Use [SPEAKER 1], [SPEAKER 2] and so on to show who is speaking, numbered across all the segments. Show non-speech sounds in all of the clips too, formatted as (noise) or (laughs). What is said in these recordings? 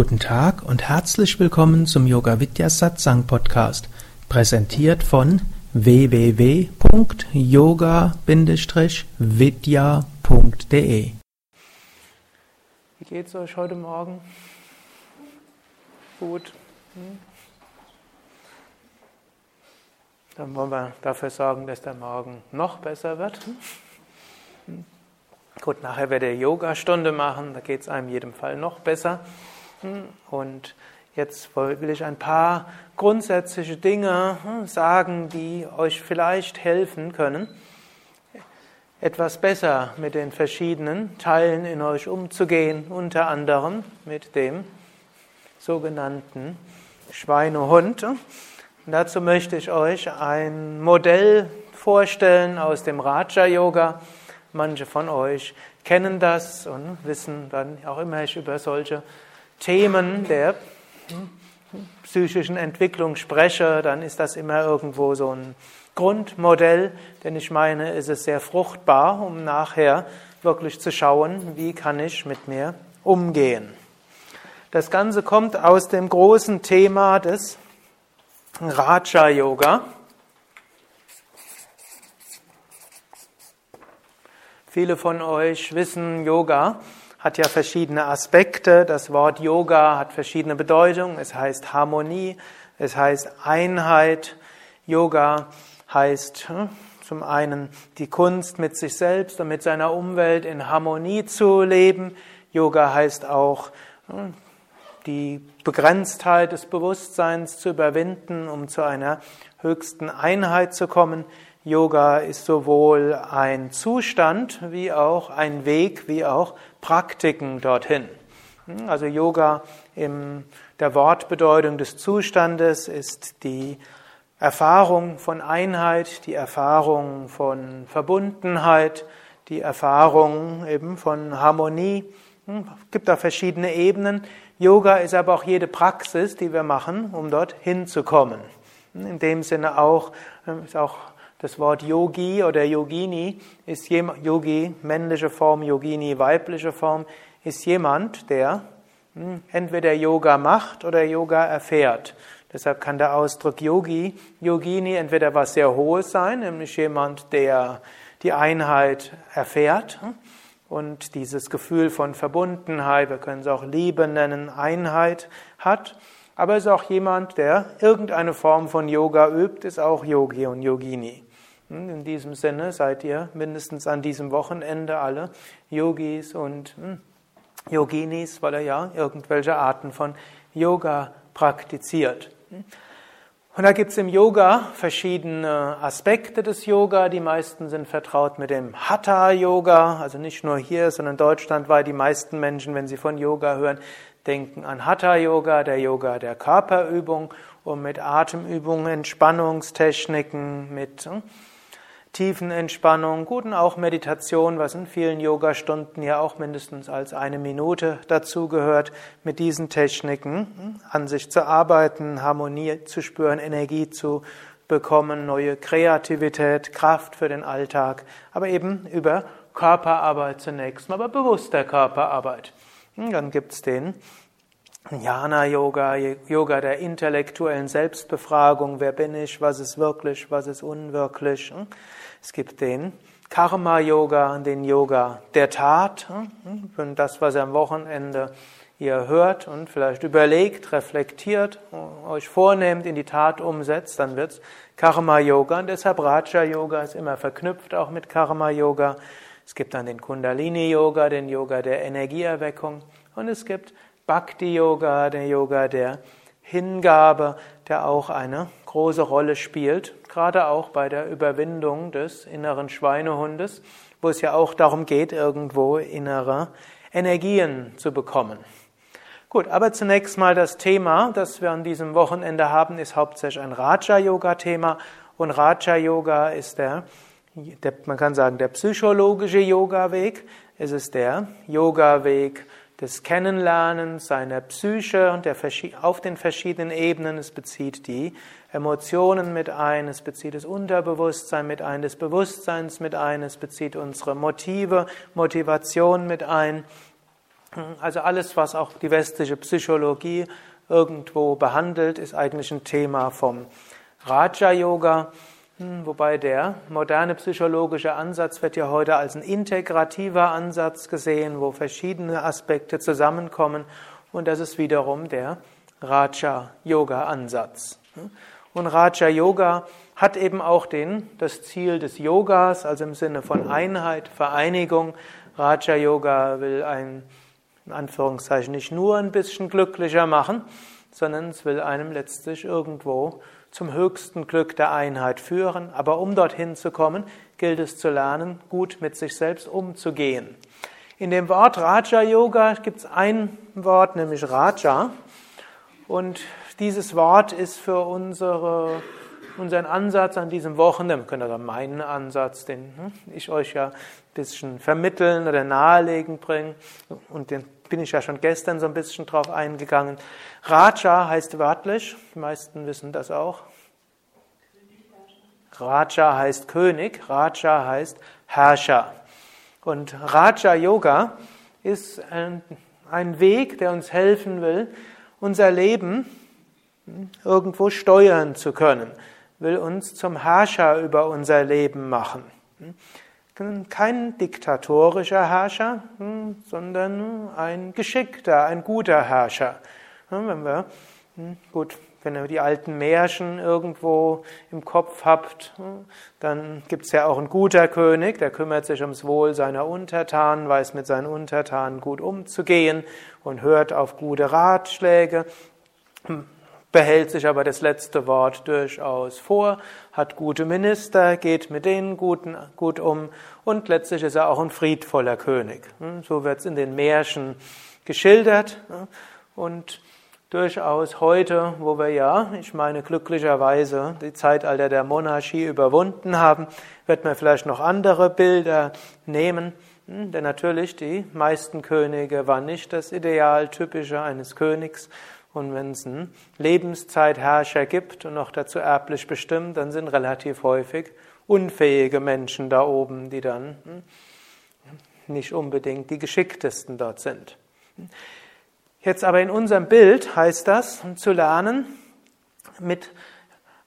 [SPEAKER 1] Guten Tag und herzlich willkommen zum Yoga Vidya Satsang Podcast, präsentiert von www.yoga-vidya.de.
[SPEAKER 2] Wie geht's euch heute Morgen? Gut. Hm? Dann wollen wir dafür sorgen, dass der Morgen noch besser wird. Hm? Gut, nachher wird ihr Yoga-Stunde machen, da geht es einem in jedem Fall noch besser. Und jetzt will ich ein paar grundsätzliche Dinge hm, sagen, die euch vielleicht helfen können, etwas besser mit den verschiedenen Teilen in euch umzugehen, unter anderem mit dem sogenannten Schweinehund. Und dazu möchte ich euch ein Modell vorstellen aus dem Raja Yoga. Manche von euch kennen das und wissen, wann auch immer ich über solche Themen der psychischen Entwicklung spreche, dann ist das immer irgendwo so ein Grundmodell, denn ich meine, es ist sehr fruchtbar, um nachher wirklich zu schauen, wie kann ich mit mir umgehen. Das Ganze kommt aus dem großen Thema des Raja Yoga. Viele von euch wissen, Yoga hat ja verschiedene Aspekte. Das Wort Yoga hat verschiedene Bedeutungen. Es heißt Harmonie, es heißt Einheit. Yoga heißt hm, zum einen die Kunst, mit sich selbst und mit seiner Umwelt in Harmonie zu leben. Yoga heißt auch hm, die Begrenztheit des Bewusstseins zu überwinden, um zu einer höchsten Einheit zu kommen. Yoga ist sowohl ein Zustand wie auch ein Weg, wie auch Praktiken dorthin. Also Yoga in der Wortbedeutung des Zustandes ist die Erfahrung von Einheit, die Erfahrung von Verbundenheit, die Erfahrung eben von Harmonie. Es gibt da verschiedene Ebenen. Yoga ist aber auch jede Praxis, die wir machen, um dort hinzukommen. In dem Sinne auch, ist auch das Wort Yogi oder Yogini ist Yogi, männliche Form, Yogini, weibliche Form, ist jemand, der hm, entweder Yoga macht oder Yoga erfährt. Deshalb kann der Ausdruck Yogi, Yogini entweder was sehr Hohes sein, nämlich jemand, der die Einheit erfährt hm, und dieses Gefühl von Verbundenheit, wir können es auch Liebe nennen, Einheit hat. Aber es ist auch jemand, der irgendeine Form von Yoga übt, ist auch Yogi und Yogini. Hm, in diesem Sinne seid ihr mindestens an diesem Wochenende alle Yogis und hm, Yoginis, weil er ja irgendwelche Arten von Yoga praktiziert. Hm. Und da gibt es im Yoga verschiedene Aspekte des Yoga. Die meisten sind vertraut mit dem Hatha-Yoga, also nicht nur hier, sondern deutschlandweit. Die meisten Menschen, wenn sie von Yoga hören, denken an Hatha-Yoga, der Yoga der Körperübung und mit Atemübungen, Entspannungstechniken, mit Tiefenentspannung, guten auch Meditation, was in vielen Yoga-Stunden ja auch mindestens als eine Minute dazugehört, mit diesen Techniken hm, an sich zu arbeiten, Harmonie zu spüren, Energie zu bekommen, neue Kreativität, Kraft für den Alltag, aber eben über Körperarbeit zunächst mal, aber bewusster Körperarbeit. Hm, dann gibt's den Jnana-Yoga, Yoga der intellektuellen Selbstbefragung, wer bin ich, was ist wirklich, was ist unwirklich. Hm? Es gibt den Karma-Yoga, den Yoga der Tat, hm? und das, was ihr am Wochenende ihr hört und vielleicht überlegt, reflektiert, euch vornehmt, in die Tat umsetzt, dann wird's Karma-Yoga. Und deshalb Raja-Yoga ist immer verknüpft auch mit Karma-Yoga. Es gibt dann den Kundalini-Yoga, den Yoga der Energieerweckung. Und es gibt Bhakti-Yoga, der Yoga der Hingabe, der auch eine große Rolle spielt, gerade auch bei der Überwindung des inneren Schweinehundes, wo es ja auch darum geht, irgendwo innere Energien zu bekommen. Gut, aber zunächst mal das Thema, das wir an diesem Wochenende haben, ist hauptsächlich ein Raja-Yoga-Thema. Und Raja-Yoga ist der, der, man kann sagen, der psychologische Yoga-Weg. Es ist der Yoga-Weg des Kennenlernens seiner Psyche und der, auf den verschiedenen Ebenen. Es bezieht die Emotionen mit ein, es bezieht das Unterbewusstsein mit ein, das Bewusstseins mit ein, es bezieht unsere Motive, Motivation mit ein. Also alles, was auch die westliche Psychologie irgendwo behandelt, ist eigentlich ein Thema vom Raja Yoga. Wobei der moderne psychologische Ansatz wird ja heute als ein integrativer Ansatz gesehen, wo verschiedene Aspekte zusammenkommen. Und das ist wiederum der Raja Yoga Ansatz. Und Raja Yoga hat eben auch den, das Ziel des Yogas, also im Sinne von Einheit, Vereinigung. Raja Yoga will ein, in Anführungszeichen, nicht nur ein bisschen glücklicher machen, sondern es will einem letztlich irgendwo zum höchsten Glück der Einheit führen. Aber um dorthin zu kommen, gilt es zu lernen, gut mit sich selbst umzugehen. In dem Wort Raja Yoga gibt es ein Wort, nämlich Raja. Und dieses Wort ist für unsere, unseren Ansatz an diesem Wochenende, wir können also meinen Ansatz, den hm, ich euch ja bisschen vermitteln oder nahelegen bringen, und den bin ich ja schon gestern so ein bisschen drauf eingegangen. Raja heißt wörtlich, die meisten wissen das auch. Raja heißt König, Raja heißt Herrscher. Und Raja Yoga ist ein, ein Weg, der uns helfen will, unser Leben irgendwo steuern zu können, will uns zum Herrscher über unser Leben machen. Kein diktatorischer Herrscher, sondern ein geschickter, ein guter Herrscher. Wenn wir, gut, wenn ihr die alten Märchen irgendwo im Kopf habt, dann gibt es ja auch einen guter König, der kümmert sich ums Wohl seiner Untertanen, weiß mit seinen Untertanen gut umzugehen und hört auf gute Ratschläge behält sich aber das letzte Wort durchaus vor, hat gute Minister, geht mit denen gut, gut um und letztlich ist er auch ein friedvoller König. Hm, so wird es in den Märchen geschildert und durchaus heute, wo wir ja, ich meine glücklicherweise, die Zeitalter der Monarchie überwunden haben, wird man vielleicht noch andere Bilder nehmen. Hm, denn natürlich, die meisten Könige waren nicht das Idealtypische eines Königs, und wenn es einen Lebenszeitherrscher gibt und noch dazu erblich bestimmt, dann sind relativ häufig unfähige Menschen da oben, die dann hm, nicht unbedingt die geschicktesten dort sind. Jetzt aber in unserem Bild heißt das, zu lernen, mit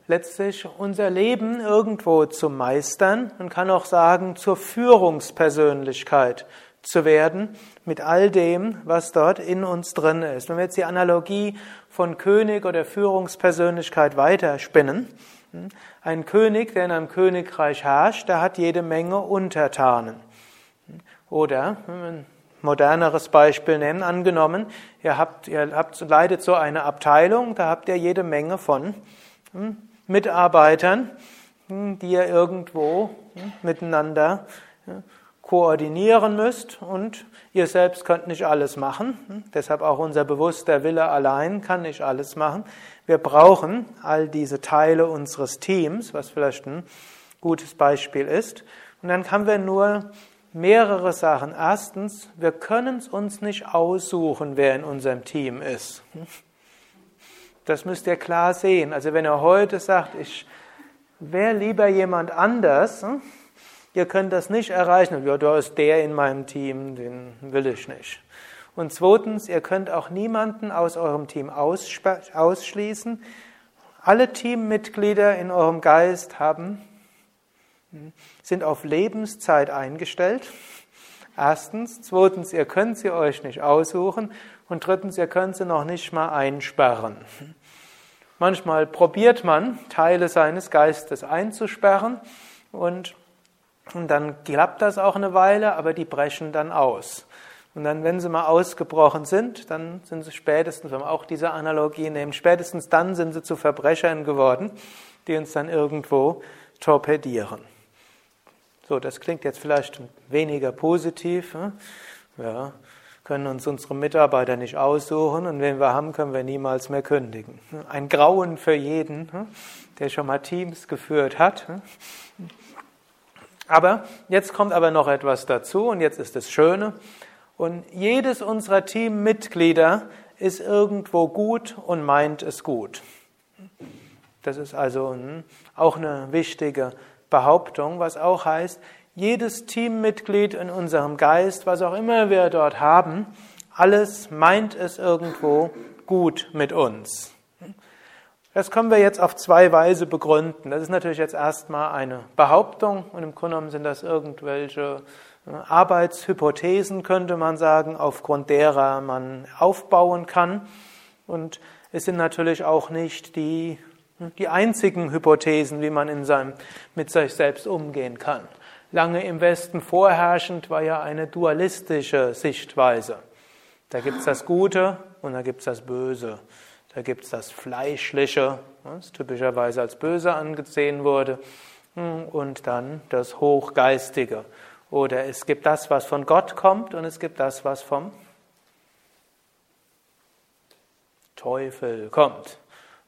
[SPEAKER 2] letztlich unser Leben irgendwo zu meistern und kann auch sagen, zur Führungspersönlichkeit zu werden mit all dem, was dort in uns drin ist. Wenn wir jetzt die Analogie von König oder Führungspersönlichkeit weiterspinnen, hm, ein König, der in einem Königreich herrscht, der hat jede Menge Untertanen. Oder, wenn wir ein moderneres Beispiel nehmen, angenommen, ihr habt, ihr habt, leidet so eine Abteilung, da habt ihr jede Menge von hm, Mitarbeitern, hm, die ihr irgendwo miteinander koordinieren müsst und ihr selbst könnt nicht alles machen. Deshalb auch unser bewusster Wille allein kann nicht alles machen. Wir brauchen all diese Teile unseres Teams, was vielleicht ein gutes Beispiel ist. Und dann haben wir nur mehrere Sachen. Erstens, wir können es uns nicht aussuchen, wer in unserem Team ist. Das müsst ihr klar sehen. Also wenn ihr heute sagt, ich wäre lieber jemand anders, Ihr könnt das nicht erreichen. Ja, da ist der in meinem Team, den will ich nicht. Und zweitens, ihr könnt auch niemanden aus eurem Team ausschließen. Alle Teammitglieder in eurem Geist haben, sind auf Lebenszeit eingestellt. Erstens. Zweitens, ihr könnt sie euch nicht aussuchen. Und drittens, ihr könnt sie noch nicht mal einsperren. Manchmal probiert man, Teile seines Geistes einzusperren und und dann klappt das auch eine Weile, aber die brechen dann aus. Und dann, wenn sie mal ausgebrochen sind, dann sind sie spätestens, wenn wir auch diese Analogie nehmen, spätestens dann sind sie zu Verbrechern geworden, die uns dann irgendwo torpedieren. So, das klingt jetzt vielleicht weniger positiv. Hm? Ja, können uns unsere Mitarbeiter nicht aussuchen und wen wir haben, können wir niemals mehr kündigen. Ein Grauen für jeden, hm? der schon mal Teams geführt hat. Aber jetzt kommt aber noch etwas dazu und jetzt ist das Schöne. Und jedes unserer Teammitglieder ist irgendwo gut und meint es gut. Das ist also auch eine wichtige Behauptung, was auch heißt, jedes Teammitglied in unserem Geist, was auch immer wir dort haben, Alles meint es irgendwo gut mit uns. Das können wir jetzt auf zwei Weise begründen. Das ist natürlich jetzt erstmal eine Behauptung und im Grunde genommen sind das irgendwelche äh, Arbeitshypothesen, könnte man sagen, aufgrund derer man aufbauen kann. Und es sind natürlich auch nicht die, die einzigen Hypothesen, wie man in seinem, mit sich selbst umgehen kann. Lange im Westen vorherrschend war ja eine dualistische Sichtweise. Da gibt es das Gute und da gibt es das Böse. Da gibt es das Fleischliche, was typischerweise als böse angesehen wurde, hm, und dann das Hochgeistige. Oder es gibt das, was von Gott kommt, und es gibt das, was vom Teufel kommt.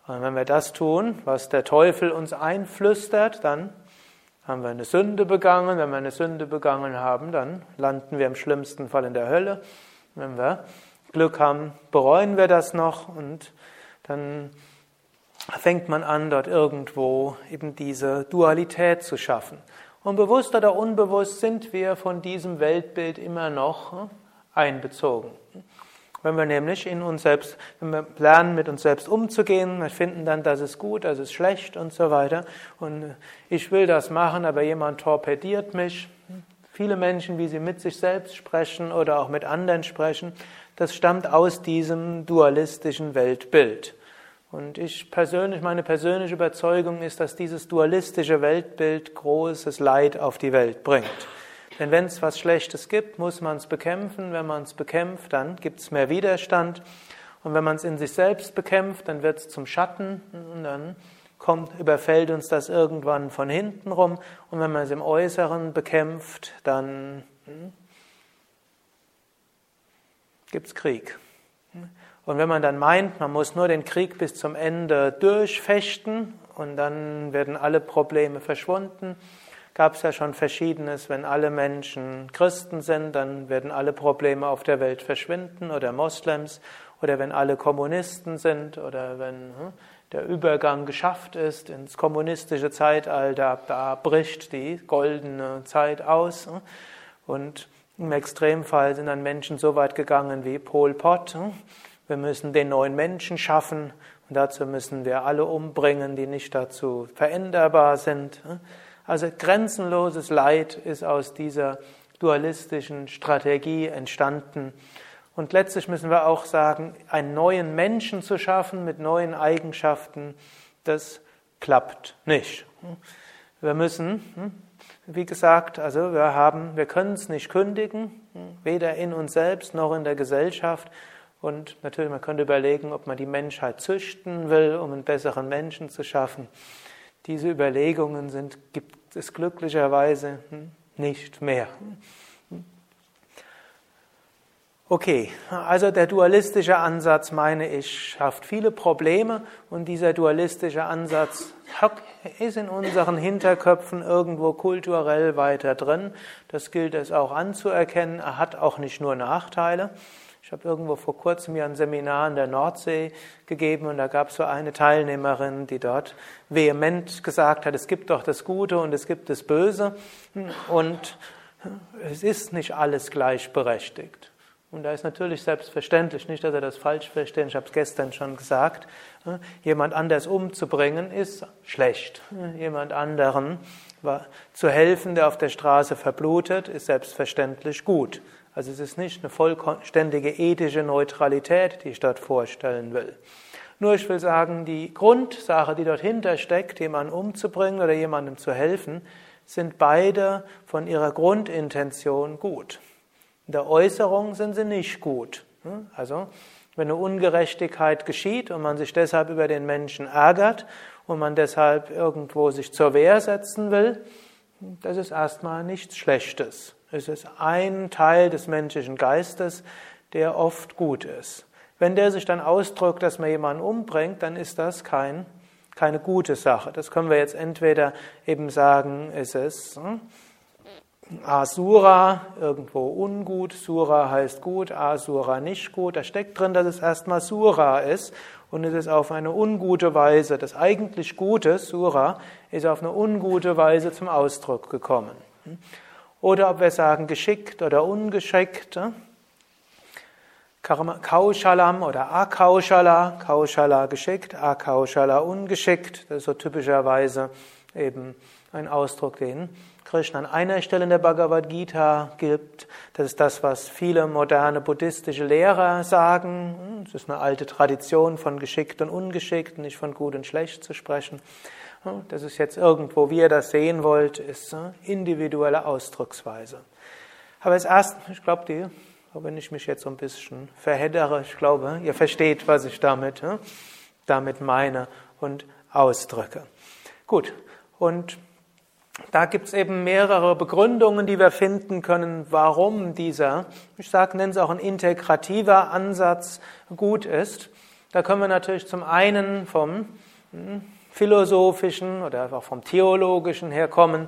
[SPEAKER 2] Und wenn wir das tun, was der Teufel uns einflüstert, dann haben wir eine Sünde begangen. Wenn wir eine Sünde begangen haben, dann landen wir im schlimmsten Fall in der Hölle. Wenn wir Glück haben, bereuen wir das noch und dann fängt man an, dort irgendwo eben diese Dualität zu schaffen. Und bewusst oder unbewusst sind wir von diesem Weltbild immer noch hm, einbezogen. Wenn wir nämlich in uns selbst, wenn wir lernen, mit uns selbst umzugehen, wir finden dann, das ist gut, das ist schlecht und so weiter. Und ich will das machen, aber jemand torpediert mich. Viele Menschen, wie sie mit sich selbst sprechen oder auch mit anderen sprechen, das stammt aus diesem dualistischen Weltbild. Und ich persönlich, meine persönliche Überzeugung ist, dass dieses dualistische Weltbild großes Leid auf die Welt bringt. Denn wenn es was Schlechtes gibt, muss man es bekämpfen. Wenn man es bekämpft, dann gibt es mehr Widerstand. Und wenn man es in sich selbst bekämpft, dann wird es zum Schatten und dann kommt, überfällt uns das irgendwann von hinten rum. Und wenn man es im Äußeren bekämpft, dann hm, gibt es Krieg. Und wenn man dann meint, man muss nur den Krieg bis zum Ende durchfechten und dann werden alle Probleme verschwunden, gab es ja schon verschiedenes, wenn alle Menschen Christen sind, dann werden alle Probleme auf der Welt verschwinden oder Moslems oder wenn alle Kommunisten sind oder wenn hm, der Übergang geschafft ist ins kommunistische Zeitalter, da bricht die goldene Zeit aus hm. und im Extremfall sind dann Menschen so weit gegangen wie Pol Pot. Hm? Wir müssen den neuen Menschen schaffen und dazu müssen wir alle umbringen, die nicht dazu veränderbar sind. Hm? Also grenzenloses Leid ist aus dieser dualistischen Strategie entstanden. Und letztlich müssen wir auch sagen, einen neuen Menschen zu schaffen mit neuen Eigenschaften, das klappt nicht. Hm? Wir müssen wie gesagt, also wir haben, wir können es nicht kündigen, weder in uns selbst noch in der Gesellschaft. Und natürlich, man könnte überlegen, ob man die Menschheit züchten will, um einen besseren Menschen zu schaffen. Diese Überlegungen sind, gibt es glücklicherweise nicht mehr. Okay, also der dualistische Ansatz, meine ich, schafft viele Probleme und dieser dualistische Ansatz ist in unseren Hinterköpfen irgendwo kulturell weiter drin. Das gilt es auch anzuerkennen. Er hat auch nicht nur Nachteile. Ich habe irgendwo vor kurzem ja ein Seminar in der Nordsee gegeben und da gab es so eine Teilnehmerin, die dort vehement gesagt hat, es gibt doch das Gute und es gibt das Böse und es ist nicht alles gleichberechtigt. Und da ist natürlich selbstverständlich, nicht, dass er das falsch versteht, ich habe es gestern schon gesagt, ne, jemand anders umzubringen ist schlecht. Jemand anderen zu helfen, der auf der Straße verblutet, ist selbstverständlich gut. Also es ist nicht eine vollständige ethische Neutralität, die ich dort vorstellen will. Nur ich will sagen, die Grundsache, die dort steckt, jemanden umzubringen oder jemandem zu helfen, sind beide von ihrer Grundintention gut. In der Äußerung sind sie nicht gut. Hm? Also, wenn eine Ungerechtigkeit geschieht und man sich deshalb über den Menschen ärgert und man deshalb irgendwo sich zur Wehr setzen will, das ist erstmal nichts Schlechtes. Es ist ein Teil des menschlichen Geistes, der oft gut ist. Wenn der sich dann ausdrückt, dass man jemanden umbringt, dann ist das kein, keine gute Sache. Das können wir jetzt entweder eben sagen, es ist hm, Asura, irgendwo ungut, Sura heißt gut, Asura nicht gut. Da steckt drin, dass es erstmal Sura ist und es ist auf eine ungute Weise, das eigentlich Gute, Sura, ist auf eine ungute Weise zum Ausdruck gekommen. Oder ob wir sagen geschickt oder ungeschickt. Kaushalam oder Akaushala, Kaushala geschickt, Akaushala ungeschickt. Das ist so typischerweise eben ein Ausdruck, den Krishna an einer Stelle in der Bhagavad Gita gibt. Das ist das, was viele moderne buddhistische Lehrer sagen. Es ist eine alte Tradition, von geschickt und ungeschickt, nicht von gut und schlecht zu sprechen. Das ist jetzt irgendwo, wie ihr das sehen wollt, ist individuelle Ausdrucksweise. Aber es erst, ich glaube, die, wenn ich mich jetzt so ein bisschen verheddere, ich glaube, ihr versteht, was ich damit, damit meine und ausdrücke. Gut, und da gibt es eben mehrere Begründungen, die wir finden können, warum dieser, ich sage, nenne es auch ein integrativer Ansatz gut ist. Da können wir natürlich zum einen vom hm, philosophischen oder auch vom theologischen herkommen.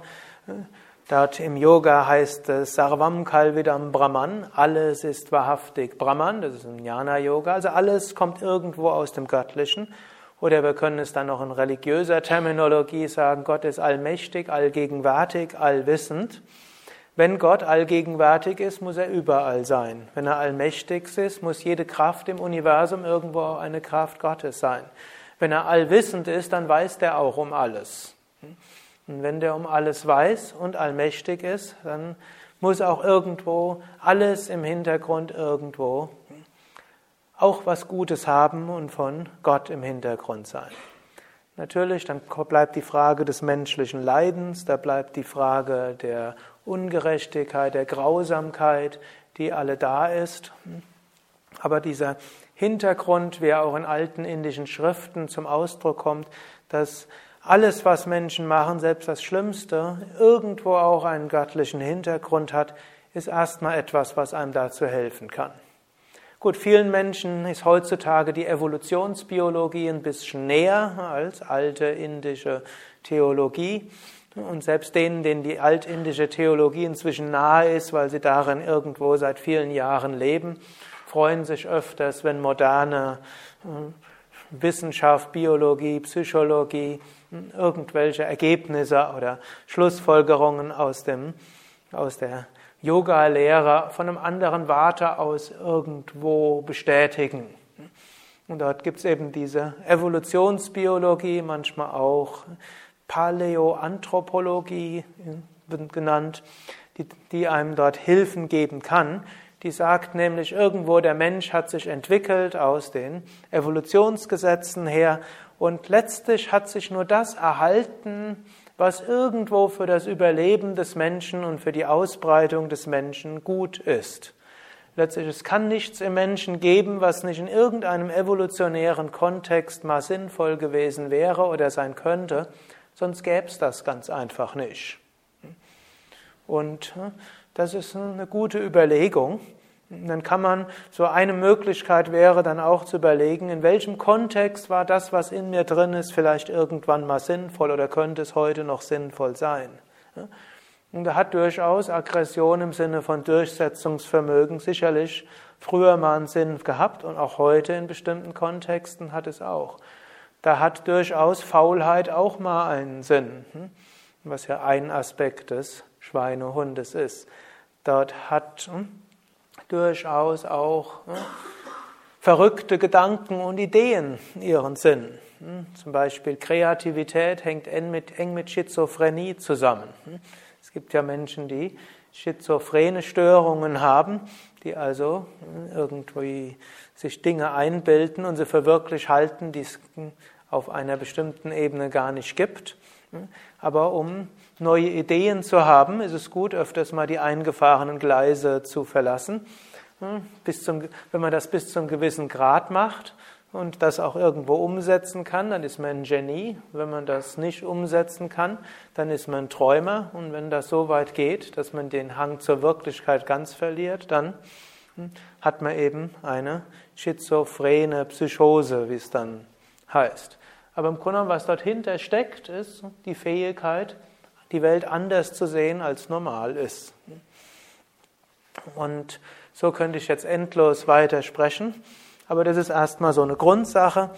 [SPEAKER 2] Dort im Yoga heißt es Sarvam Kalvidam Brahman, alles ist wahrhaftig Brahman, das ist ein Jnana-Yoga, also alles kommt irgendwo aus dem Göttlichen. Oder wir können es dann noch in religiöser Terminologie sagen, Gott ist allmächtig, allgegenwärtig, allwissend. Wenn Gott allgegenwärtig ist, muss er überall sein. Wenn er allmächtig ist, muss jede Kraft im Universum irgendwo auch eine Kraft Gottes sein. Wenn er allwissend ist, dann weiß der auch um alles. Und wenn der um alles weiß und allmächtig ist, dann muss auch irgendwo alles im Hintergrund irgendwo auch was Gutes haben und von Gott im Hintergrund sein. Natürlich, dann bleibt die Frage des menschlichen Leidens, da bleibt die Frage der Ungerechtigkeit, der Grausamkeit, die alle da ist. Aber dieser Hintergrund, wie er auch in alten indischen Schriften zum Ausdruck kommt, dass alles, was Menschen machen, selbst das Schlimmste, irgendwo auch einen göttlichen Hintergrund hat, ist erstmal etwas, was einem dazu helfen kann. Gut, vielen Menschen ist heutzutage die Evolutionsbiologie ein bisschen näher als alte indische Theologie. Und selbst denen, denen die altindische Theologie inzwischen nahe ist, weil sie darin irgendwo seit vielen Jahren leben, freuen sich öfters, wenn moderne äh, Wissenschaft, Biologie, Psychologie irgendwelche Ergebnisse oder Schlussfolgerungen aus, dem, aus der Yoga-Lehrer von einem anderen Warte aus irgendwo bestätigen. Und dort gibt es eben diese Evolutionsbiologie, manchmal auch Paläoanthropologie genannt, die, die einem dort Hilfen geben kann. Die sagt nämlich irgendwo, der Mensch hat sich entwickelt aus den Evolutionsgesetzen her und letztlich hat sich nur das erhalten, was irgendwo für das Überleben des Menschen und für die Ausbreitung des Menschen gut ist. Letztlich, es kann nichts im Menschen geben, was nicht in irgendeinem evolutionären Kontext mal sinnvoll gewesen wäre oder sein könnte, sonst gäbe es das ganz einfach nicht. Und hm, das ist eine gute Überlegung. Dann kann man, so eine Möglichkeit wäre dann auch zu überlegen, in welchem Kontext war das, was in mir drin ist, vielleicht irgendwann mal sinnvoll oder könnte es heute noch sinnvoll sein. Und da hat durchaus Aggression im Sinne von Durchsetzungsvermögen sicherlich früher mal einen Sinn gehabt und auch heute in bestimmten Kontexten hat es auch. Da hat durchaus Faulheit auch mal einen Sinn, hm? was ja ein Aspekt des Schweinehundes ist. Dort hat hm, durchaus auch ne, verrückte Gedanken und Ideen ihren Sinn. Hm, zum Beispiel Kreativität hängt eng mit, eng mit Schizophrenie zusammen. Hm, es gibt ja Menschen, die schizophrene Störungen haben, die also hm, irgendwie sich Dinge einbilden und sie für wirklich halten, die es auf einer bestimmten Ebene gar nicht gibt. Aber um neue Ideen zu haben, ist es gut, öfters mal die eingefahrenen Gleise zu verlassen. Hm, bis zum, wenn man das bis zu einem gewissen Grad macht und das auch irgendwo umsetzen kann, dann ist man ein Genie. Wenn man das nicht umsetzen kann, dann ist man ein Träumer. Und wenn das so weit geht, dass man den Hang zur Wirklichkeit ganz verliert, dann hm, hat man eben eine schizophrene Psychose, wie es dann heißt. Aber im Grunde, was dort hinter steckt, ist die Fähigkeit, die Welt anders zu sehen, als normal ist. Und so könnte ich jetzt endlos weiter sprechen, aber das ist erstmal so eine Grundsache.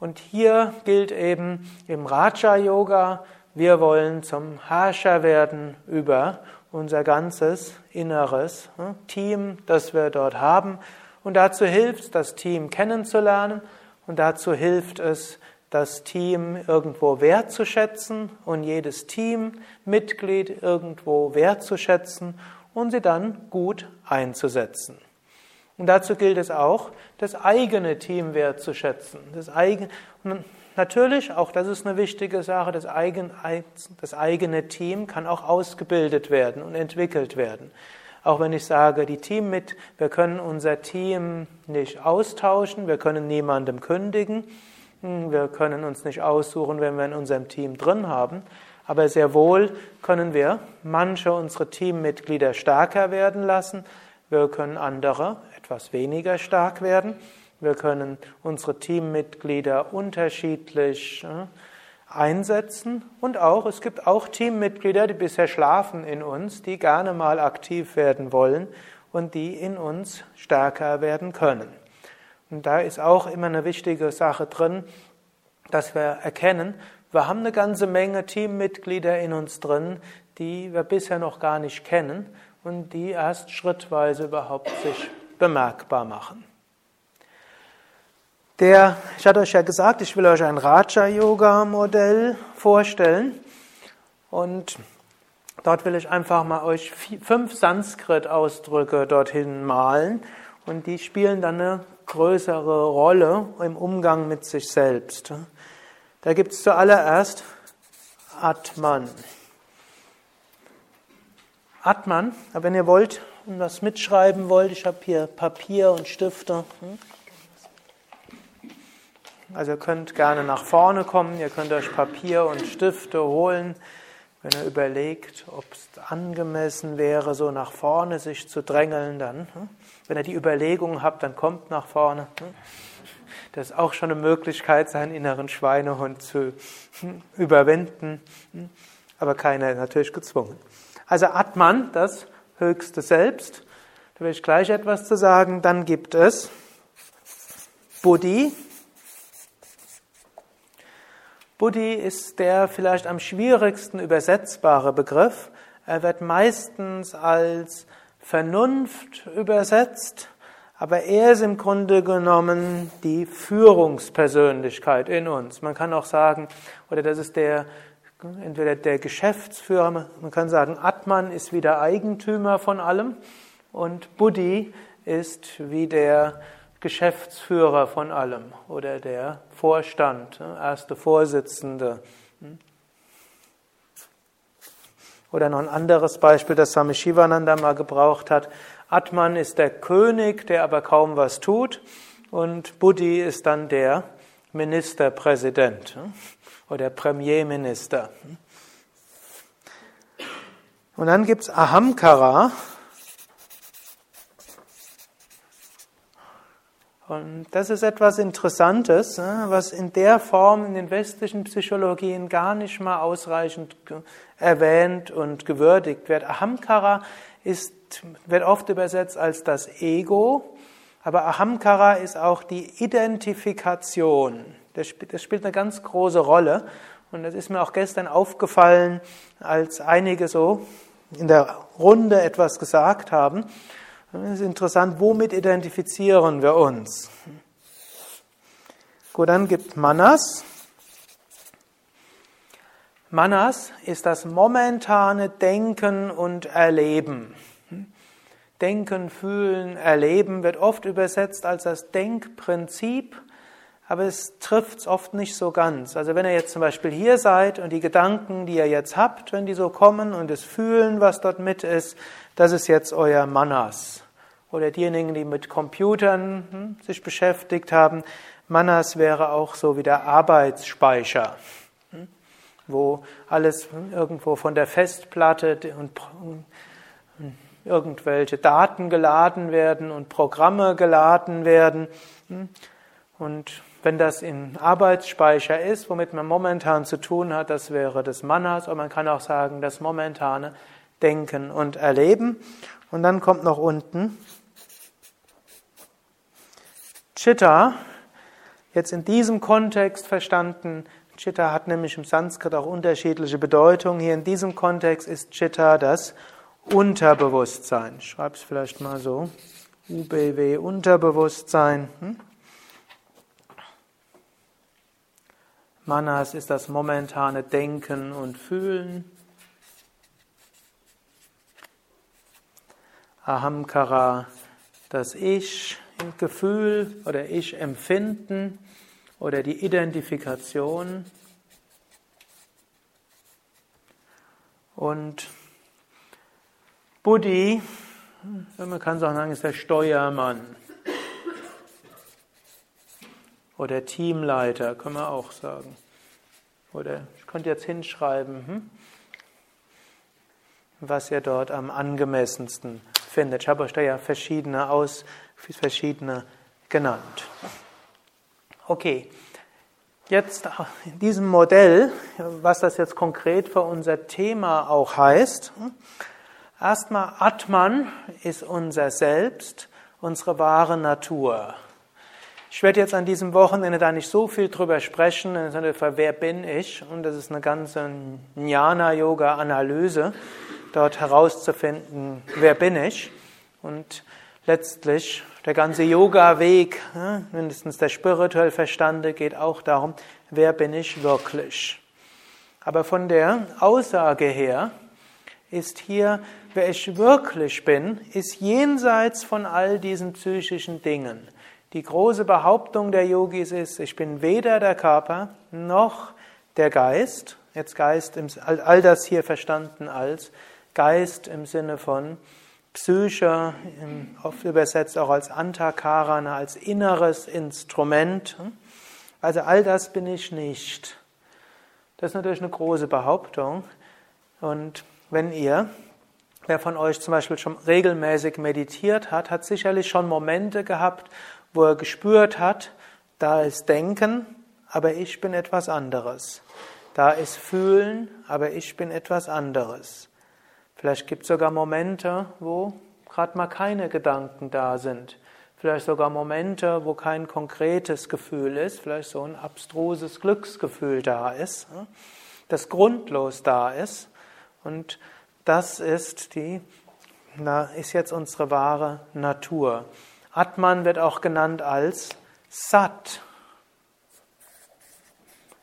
[SPEAKER 2] Und hier gilt eben im Raja Yoga, wir wollen zum Herrscher werden über unser ganzes inneres hm, Team, das wir dort haben. Und dazu hilft es, das Team kennenzulernen und dazu hilft es, das Team irgendwo wertzuschätzen und jedes Teammitglied irgendwo wertzuschätzen und sie dann gut einzusetzen. Und dazu gilt es auch, das eigene Team wertzuschätzen. Das eigene, natürlich, auch das ist eine wichtige Sache, das eigene, das eigene Team kann auch ausgebildet werden und entwickelt werden. Auch wenn ich sage, die Team mit, wir können unser Team nicht austauschen, wir können niemandem kündigen, wir können uns nicht aussuchen, wenn wir in unserem Team drin haben, aber sehr wohl können wir manche unserer Teammitglieder stärker werden lassen, wir können andere etwas weniger stark werden, wir können unsere Teammitglieder unterschiedlich äh, einsetzen. Und auch, es gibt auch Teammitglieder, die bisher schlafen in uns, die gerne mal aktiv werden wollen und die in uns stärker werden können. Und da ist auch immer eine wichtige Sache drin, dass wir erkennen, wir haben eine ganze Menge Teammitglieder in uns drin, die wir bisher noch gar nicht kennen und die erst schrittweise überhaupt sich bemerkbar machen. Der, ich hatte euch ja gesagt, ich will euch ein Raja-Yoga-Modell vorstellen. Und dort will ich einfach mal euch fünf Sanskrit-Ausdrücke dorthin malen. Und die spielen dann eine größere Rolle im Umgang mit sich selbst. Da gibt es zuallererst Atman. Atman, wenn ihr wollt und was mitschreiben wollt, ich habe hier Papier und Stifte. Also ihr könnt gerne nach vorne kommen, ihr könnt euch Papier und Stifte holen, wenn ihr überlegt, ob es angemessen wäre, so nach vorne sich zu drängeln, dann. Hm? Wenn ihr die Überlegung habt, dann kommt nach vorne. Hm? Das ist auch schon eine Möglichkeit, seinen inneren Schweinehund zu hm, überwinden, aber keiner ist natürlich gezwungen. Also Atman, das höchste Selbst, da will ich gleich etwas zu sagen. Dann gibt es Buddhi, Buddhi ist der vielleicht am schwierigsten übersetzbare Begriff. Er wird meistens als Vernunft übersetzt, aber er ist im Grunde genommen die Führungspersönlichkeit in uns. Man kann auch sagen, oder das ist der, entweder der Geschäftsführer, man kann sagen, Atman ist wie der Eigentümer von allem und Buddhi ist wie der Geschäftsführer von allem oder der Vorstand, ne, erste Vorsitzende. Hm. Oder noch ein anderes Beispiel, das Swami Shivananda mal gebraucht hat. Atman ist der König, der aber kaum was tut. Und Buddhi ist dann der Ministerpräsident hm, oder Premierminister. Hm. Und dann gibt es Ahamkara, Und das ist etwas Interessantes, ne, was in der Form in den westlichen Psychologien gar nicht mal ausreichend erwähnt und gewürdigt wird. Ahamkara ist, wird oft übersetzt als das Ego, aber Ahamkara ist auch die Identifikation. Das spielt, das spielt eine ganz große Rolle. Und das ist mir auch gestern aufgefallen, als einige so in der Runde etwas gesagt haben. Das ist interessant, womit identifizieren wir uns? Gut, dann gibt Manas. Manas ist das momentane Denken und Erleben. Denken, Fühlen, Erleben wird oft übersetzt als das Denkprinzip, aber es trifft es oft nicht so ganz. Also wenn ihr jetzt zum Beispiel hier seid und die Gedanken, die ihr jetzt habt, wenn die so kommen und das Fühlen, was dort mit ist, das ist jetzt euer Manas oder diejenigen, die mit Computern hm, sich beschäftigt haben. Manas wäre auch so wie der Arbeitsspeicher, hm, wo alles irgendwo von der Festplatte und hm, irgendwelche Daten geladen werden und Programme geladen werden. Hm. Und wenn das in Arbeitsspeicher ist, womit man momentan zu tun hat, das wäre das Manas, oder man kann auch sagen, das momentane Denken und Erleben. Und dann kommt noch unten Chitta, jetzt in diesem Kontext verstanden, Chitta hat nämlich im Sanskrit auch unterschiedliche Bedeutungen. Hier in diesem Kontext ist Chitta das Unterbewusstsein. Ich schreibe es vielleicht mal so. UBW Unterbewusstsein. Hm? Manas ist das momentane Denken und Fühlen. Ahamkara, das Ich, Gefühl oder Ich empfinden oder die Identifikation. Und Buddhi, man kann sagen, ist der Steuermann. Oder Teamleiter, können wir auch sagen. Oder ich könnte jetzt hinschreiben, hm, was ihr dort am angemessensten findet. Ich habe euch da ja verschiedene aus, verschiedene genannt. Okay, jetzt in diesem Modell, was das jetzt konkret für unser Thema auch heißt. Erstmal, Atman ist unser Selbst, unsere wahre Natur. Ich werde jetzt an diesem Wochenende da nicht so viel drüber sprechen, für wer bin ich? Und das ist eine ganze Jnana-Yoga-Analyse, dort herauszufinden, wer bin ich? Und letztlich der ganze Yoga-Weg, mindestens der spirituell Verstande, geht auch darum, wer bin ich wirklich? Aber von der Aussage her ist hier, wer ich wirklich bin, ist jenseits von all diesen psychischen Dingen. Die große Behauptung der Yogis ist, ich bin weder der Körper noch der Geist. Jetzt Geist, all das hier verstanden als Geist im Sinne von Psyche, oft übersetzt auch als Antakarana, als inneres Instrument. Also all das bin ich nicht. Das ist natürlich eine große Behauptung. Und wenn ihr, wer von euch zum Beispiel schon regelmäßig meditiert hat, hat sicherlich schon Momente gehabt, wo er gespürt hat, da ist Denken, aber ich bin etwas anderes. Da ist Fühlen, aber ich bin etwas anderes. Vielleicht gibt es sogar Momente, wo gerade mal keine Gedanken da sind. Vielleicht sogar Momente, wo kein konkretes Gefühl ist, vielleicht so ein abstruses Glücksgefühl da ist, das grundlos da ist. Und das ist die, na, ist jetzt unsere wahre Natur. Atman wird auch genannt als Sat,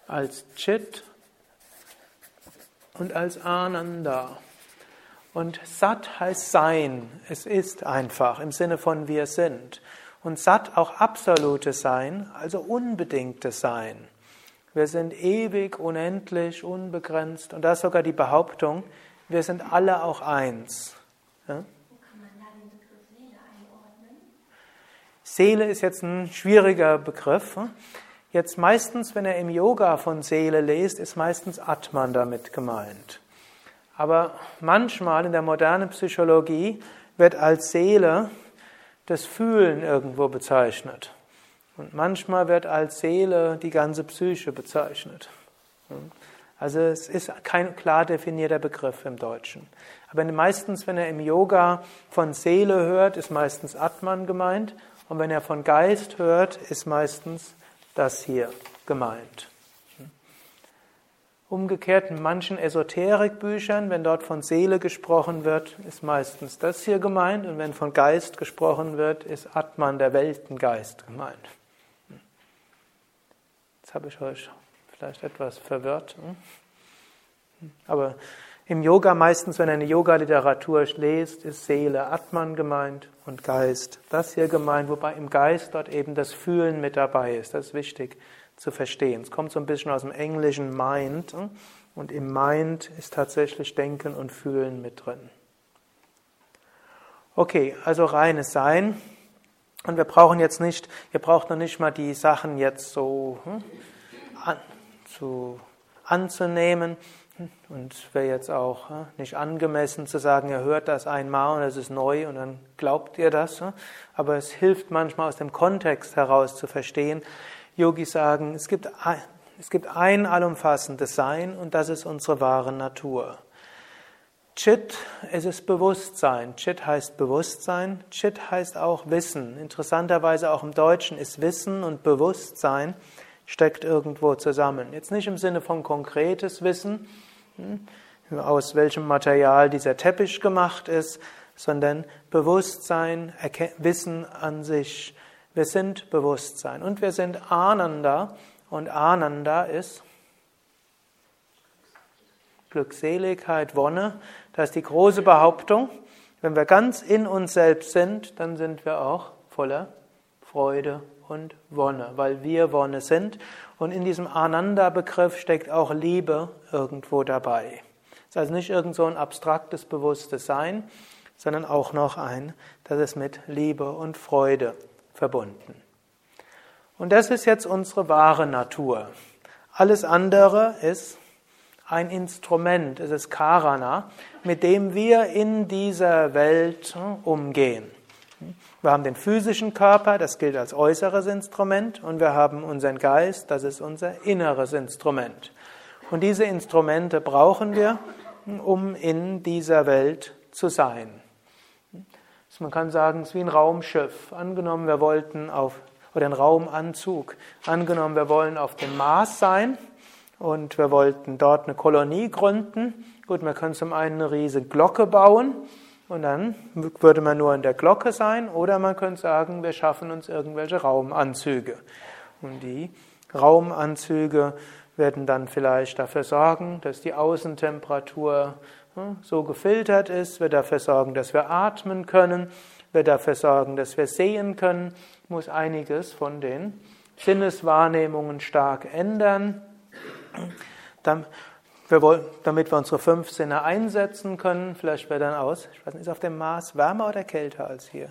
[SPEAKER 2] als Chit und als Ananda. Und Sat heißt Sein, es ist einfach im Sinne von wir sind. Und Sat auch absolutes Sein, also unbedingtes Sein. Wir sind ewig, unendlich, unbegrenzt. Und da ist sogar die Behauptung, wir sind alle auch eins. Ja? Seele ist jetzt ein schwieriger Begriff. Jetzt meistens, wenn er im Yoga von Seele lest, ist meistens Atman damit gemeint. Aber manchmal in der modernen Psychologie wird als Seele das Fühlen irgendwo bezeichnet. Und manchmal wird als Seele die ganze Psyche bezeichnet. Also es ist kein klar definierter Begriff im Deutschen. Aber meistens, wenn er im Yoga von Seele hört, ist meistens Atman gemeint. Und wenn er von Geist hört, ist meistens das hier gemeint. Umgekehrt in manchen Esoterikbüchern, wenn dort von Seele gesprochen wird, ist meistens das hier gemeint. Und wenn von Geist gesprochen wird, ist Atman, der Weltengeist, gemeint. Jetzt habe ich euch vielleicht etwas verwirrt. Aber im Yoga meistens, wenn eine Yoga-Literatur lest, ist Seele Atman gemeint und Geist das hier gemeint, wobei im Geist dort eben das Fühlen mit dabei ist. Das ist wichtig zu verstehen. Es kommt so ein bisschen aus dem englischen Mind und im Mind ist tatsächlich Denken und Fühlen mit drin. Okay, also reines Sein. Und wir brauchen jetzt nicht, ihr braucht noch nicht mal die Sachen jetzt so hm, an, zu, anzunehmen. Und es wäre jetzt auch nicht angemessen zu sagen, ihr hört das einmal und es ist neu und dann glaubt ihr das. Aber es hilft manchmal aus dem Kontext heraus zu verstehen. Yogis sagen, es gibt, ein, es gibt ein allumfassendes Sein und das ist unsere wahre Natur. Chit, es ist Bewusstsein. Chit heißt Bewusstsein. Chit heißt auch Wissen. Interessanterweise auch im Deutschen ist Wissen und Bewusstsein steckt irgendwo zusammen. Jetzt nicht im Sinne von konkretes Wissen, hm, aus welchem Material dieser Teppich gemacht ist, sondern Bewusstsein, Wissen an sich. Wir sind Bewusstsein und wir sind Ananda und Ananda ist Glückseligkeit, Wonne. Das ist die große Behauptung. Wenn wir ganz in uns selbst sind, dann sind wir auch voller Freude und Wonne, weil wir Wonne sind. Und in diesem Ananda-Begriff steckt auch Liebe irgendwo dabei. Es ist also nicht irgend so ein abstraktes, bewusstes Sein, sondern auch noch ein, das ist mit Liebe und Freude verbunden. Und das ist jetzt unsere wahre Natur. Alles andere ist ein Instrument, es ist Karana, mit dem wir in dieser Welt umgehen. Wir haben den physischen Körper, das gilt als äußeres Instrument, und wir haben unseren Geist, das ist unser inneres Instrument. Und diese Instrumente brauchen wir, um in dieser Welt zu sein. Man kann sagen, es ist wie ein Raumschiff. Angenommen, wir wollten auf, oder ein Raumanzug. Angenommen, wir wollen auf dem Mars sein und wir wollten dort eine Kolonie gründen. Gut, man könnte zum einen eine riesige Glocke bauen und dann würde man nur in der Glocke sein oder man könnte sagen, wir schaffen uns irgendwelche Raumanzüge. Und die Raumanzüge werden dann vielleicht dafür sorgen, dass die Außentemperatur so gefiltert ist, wir dafür sorgen, dass wir atmen können, wir dafür sorgen, dass wir sehen können, muss einiges von den Sinneswahrnehmungen stark ändern damit wir unsere fünf Sinne einsetzen können. Vielleicht wäre dann aus, ich weiß nicht, ist auf dem Mars wärmer oder kälter als hier?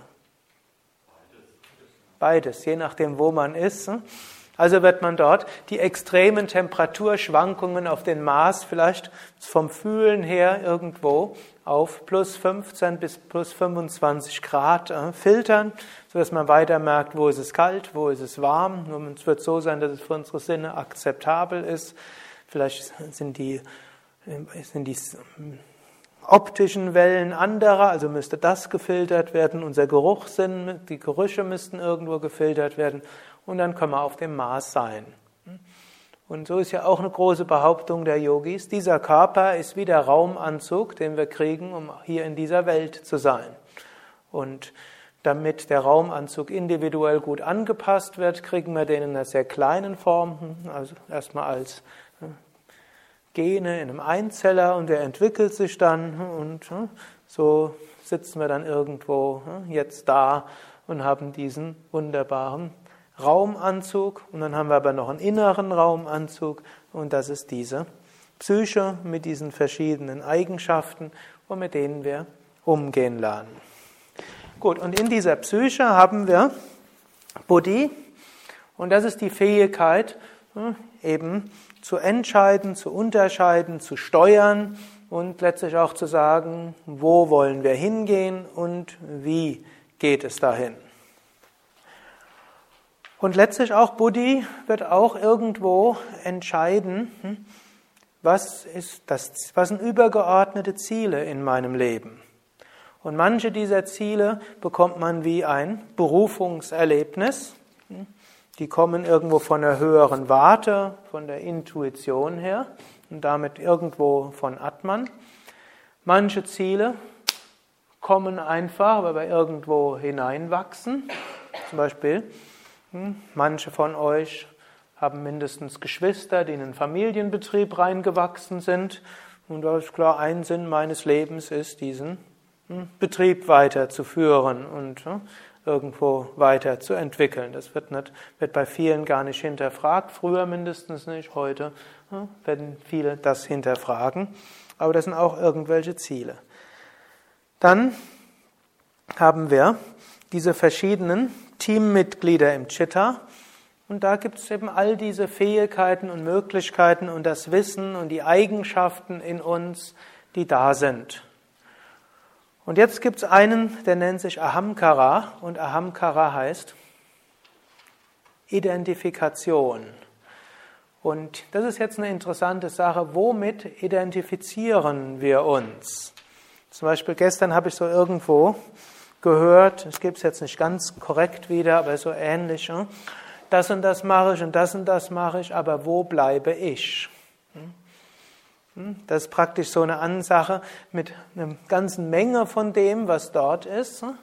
[SPEAKER 2] Beides, je nachdem, wo man ist. Also wird man dort die extremen Temperaturschwankungen auf den Mars vielleicht vom Fühlen her irgendwo auf plus 15 bis plus 25 Grad äh, filtern, sodass man weiter merkt, wo ist es kalt, wo ist es warm. Und es wird so sein, dass es für unsere Sinne akzeptabel ist. Vielleicht sind die, sind die optischen Wellen anderer, also müsste das gefiltert werden. Unser Geruchssinn, die Gerüche müssten irgendwo gefiltert werden. Und dann können wir auf dem Mars sein. Und so ist ja auch eine große Behauptung der Yogis. Dieser Körper ist wie der Raumanzug, den wir kriegen, um hier in dieser Welt zu sein. Und damit der Raumanzug individuell gut angepasst wird, kriegen wir den in einer sehr kleinen Form, also erstmal als Gene in einem Einzeller und der entwickelt sich dann und so sitzen wir dann irgendwo jetzt da und haben diesen wunderbaren Raumanzug und dann haben wir aber noch einen inneren Raumanzug und das ist diese Psyche mit diesen verschiedenen Eigenschaften und mit denen wir umgehen lernen. Gut, und in dieser Psyche haben wir Buddhi und das ist die Fähigkeit, eben zu entscheiden, zu unterscheiden, zu steuern und letztlich auch zu sagen, wo wollen wir hingehen und wie geht es dahin. Und letztlich auch Buddhi wird auch irgendwo entscheiden, hm, was, ist das, was sind übergeordnete Ziele in meinem Leben. Und manche dieser Ziele bekommt man wie ein Berufungserlebnis. Hm. Die kommen irgendwo von der höheren Warte, von der Intuition her und damit irgendwo von Atman. Manche Ziele kommen einfach, weil wir irgendwo hineinwachsen. Zum Beispiel, manche von euch haben mindestens Geschwister, die in einen Familienbetrieb reingewachsen sind. Und da ist klar, ein Sinn meines Lebens ist, diesen hm, Betrieb weiterzuführen und hm, irgendwo weiterzuentwickeln. Das wird, nicht, wird bei vielen gar nicht hinterfragt, früher mindestens nicht, heute werden viele das hinterfragen, aber das sind auch irgendwelche Ziele. Dann haben wir diese verschiedenen Teammitglieder im Chitta und da gibt es eben all diese Fähigkeiten und Möglichkeiten und das Wissen und die Eigenschaften in uns, die da sind. Und jetzt gibt es einen, der nennt sich Ahamkara und Ahamkara heißt Identifikation. Und das ist jetzt eine interessante Sache. Womit identifizieren wir uns? Zum Beispiel gestern habe ich so irgendwo gehört, es gibt es jetzt nicht ganz korrekt wieder, aber so ähnlich. Das und das mache ich und das und das mache ich, aber wo bleibe ich? Hm? Hm? Das ist praktisch so eine Ansache mit einer ganzen Menge von dem, was dort ist. Hm?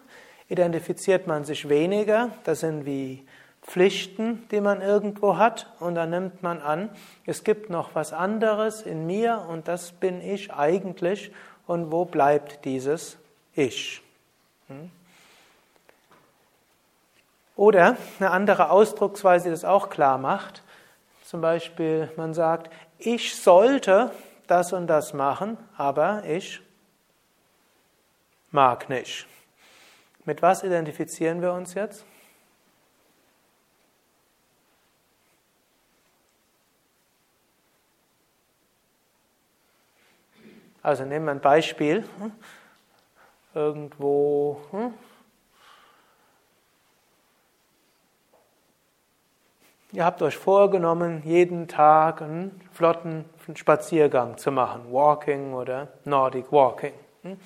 [SPEAKER 2] Identifiziert man sich weniger, das sind wie Pflichten, die man irgendwo hat, und dann nimmt man an, es gibt noch was anderes in mir und das bin ich eigentlich, und wo bleibt dieses Ich? Oder eine andere Ausdrucksweise, die das auch klar macht, zum Beispiel man sagt, ich sollte das und das machen, aber ich mag nicht. Mit was identifizieren wir uns jetzt? Also nehmen wir ein Beispiel. Irgendwo. Hm? Ihr habt euch vorgenommen, jeden Tag einen flotten Spaziergang zu machen, Walking oder Nordic Walking. Hm?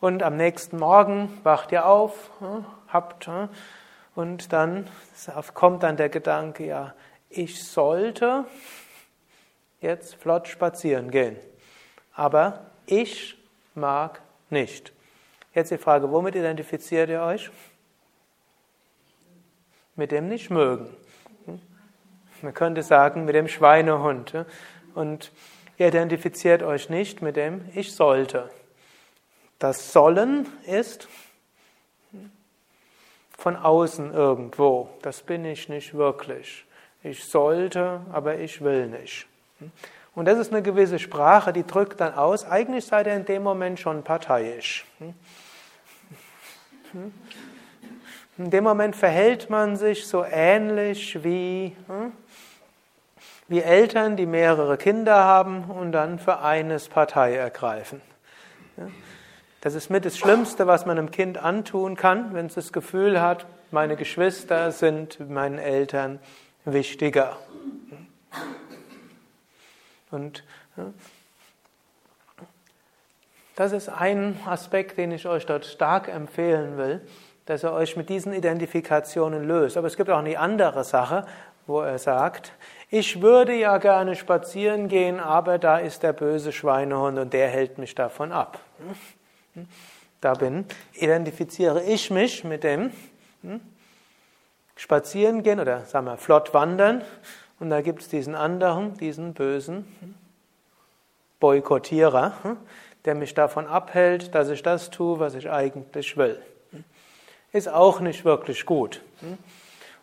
[SPEAKER 2] Und am nächsten Morgen wacht ihr auf, hm, habt, und dann kommt dann der Gedanke, ja, ich sollte jetzt flott spazieren gehen aber ich mag nicht. Jetzt die Frage, womit identifiziert ihr euch? Mit dem nicht mögen. Man könnte sagen, mit dem Schweinehund. Und ihr identifiziert euch nicht mit dem ich sollte. Das Sollen ist von außen irgendwo. Das bin ich nicht wirklich. Ich sollte, aber ich will nicht. Und das ist eine gewisse Sprache, die drückt dann aus, eigentlich seid ihr in dem Moment schon parteiisch. In dem Moment verhält man sich so ähnlich wie, wie Eltern, die mehrere Kinder haben und dann für eines Partei ergreifen. Das ist mit das Schlimmste, was man einem Kind antun kann, wenn es das Gefühl hat, meine Geschwister sind meinen Eltern wichtiger. Und das ist ein Aspekt, den ich euch dort stark empfehlen will, dass ihr euch mit diesen Identifikationen löst. Aber es gibt auch eine andere Sache, wo er sagt, ich würde ja gerne spazieren gehen, aber da ist der böse Schweinehund und der hält mich davon ab. Da bin, identifiziere ich mich mit dem hm, Spazieren gehen oder sagen wir flott wandern und da gibt es diesen anderen, diesen bösen Boykottierer, der mich davon abhält, dass ich das tue, was ich eigentlich will. Ist auch nicht wirklich gut.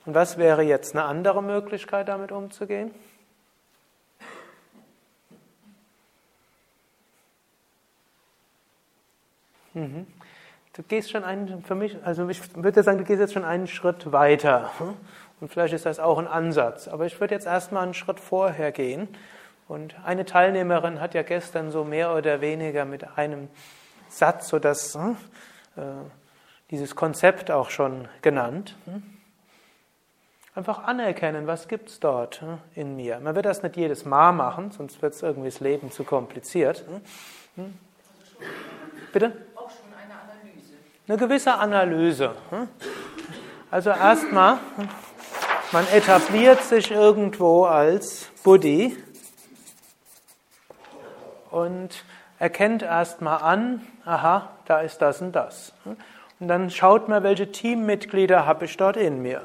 [SPEAKER 2] Und was wäre jetzt eine andere Möglichkeit, damit umzugehen? Du gehst schon einen, für mich, also ich würde sagen, du gehst jetzt schon einen Schritt weiter. Und vielleicht ist das auch ein Ansatz. Aber ich würde jetzt erstmal einen Schritt vorher gehen. Und eine Teilnehmerin hat ja gestern so mehr oder weniger mit einem Satz so das, hm, äh, dieses Konzept auch schon genannt. Hm. Einfach anerkennen, was gibt es dort hm, in mir. Man wird das nicht jedes Mal machen, sonst wird es irgendwie das Leben zu kompliziert. Bitte? Auch schon eine Analyse. Eine gewisse Analyse. Also erstmal man etabliert sich irgendwo als Buddhi und erkennt erstmal an, aha, da ist das und das. Und dann schaut man, welche Teammitglieder habe ich dort in mir.